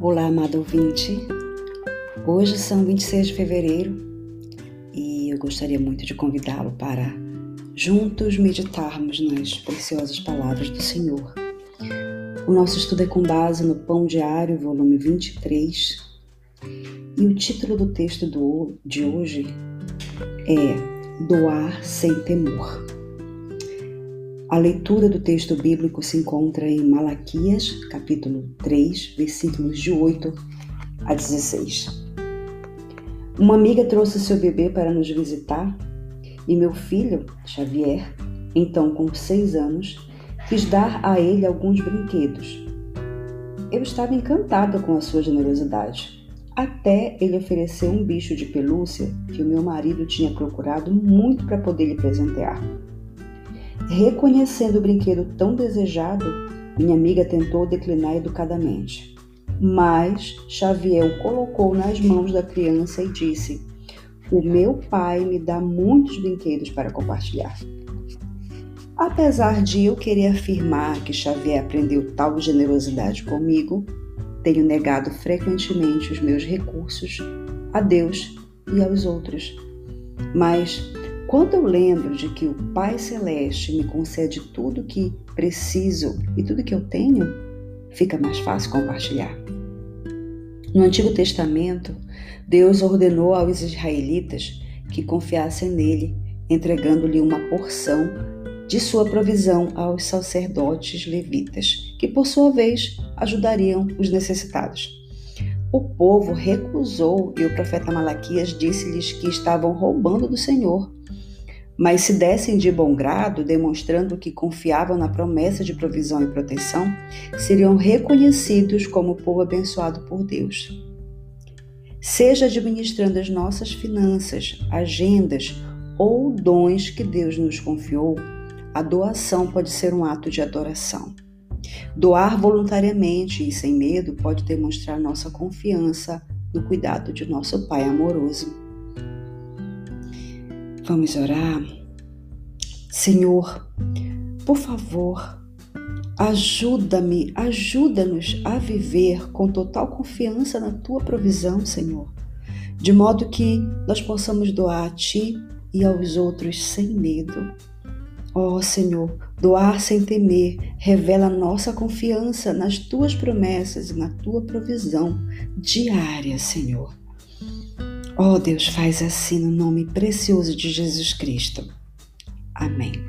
Olá, amado ouvinte. Hoje são 26 de fevereiro e eu gostaria muito de convidá-lo para juntos meditarmos nas preciosas palavras do Senhor. O nosso estudo é com base no Pão Diário, volume 23, e o título do texto de hoje é Doar sem temor. A leitura do texto bíblico se encontra em Malaquias, capítulo 3, versículos de 8 a 16. Uma amiga trouxe seu bebê para nos visitar e meu filho, Xavier, então com seis anos, quis dar a ele alguns brinquedos. Eu estava encantada com a sua generosidade, até ele oferecer um bicho de pelúcia que o meu marido tinha procurado muito para poder lhe presentear. Reconhecendo o brinquedo tão desejado, minha amiga tentou declinar educadamente. Mas Xavier o colocou nas mãos da criança e disse: O meu pai me dá muitos brinquedos para compartilhar. Apesar de eu querer afirmar que Xavier aprendeu tal generosidade comigo, tenho negado frequentemente os meus recursos a Deus e aos outros. Mas quando eu lembro de que o Pai Celeste me concede tudo que preciso e tudo que eu tenho, fica mais fácil compartilhar. No Antigo Testamento, Deus ordenou aos israelitas que confiassem nele, entregando-lhe uma porção de sua provisão aos sacerdotes levitas, que por sua vez ajudariam os necessitados. O povo recusou e o profeta Malaquias disse-lhes que estavam roubando do Senhor mas se dessem de bom grado, demonstrando que confiavam na promessa de provisão e proteção, seriam reconhecidos como povo abençoado por Deus. Seja administrando as nossas finanças, agendas ou dons que Deus nos confiou, a doação pode ser um ato de adoração. Doar voluntariamente e sem medo pode demonstrar nossa confiança no cuidado de nosso Pai amoroso. Vamos orar? Senhor, por favor, ajuda-me, ajuda-nos a viver com total confiança na tua provisão, Senhor, de modo que nós possamos doar a ti e aos outros sem medo. Ó oh, Senhor, doar sem temer revela nossa confiança nas tuas promessas e na tua provisão diária, Senhor. Ó oh, Deus, faz assim no nome precioso de Jesus Cristo. Amém.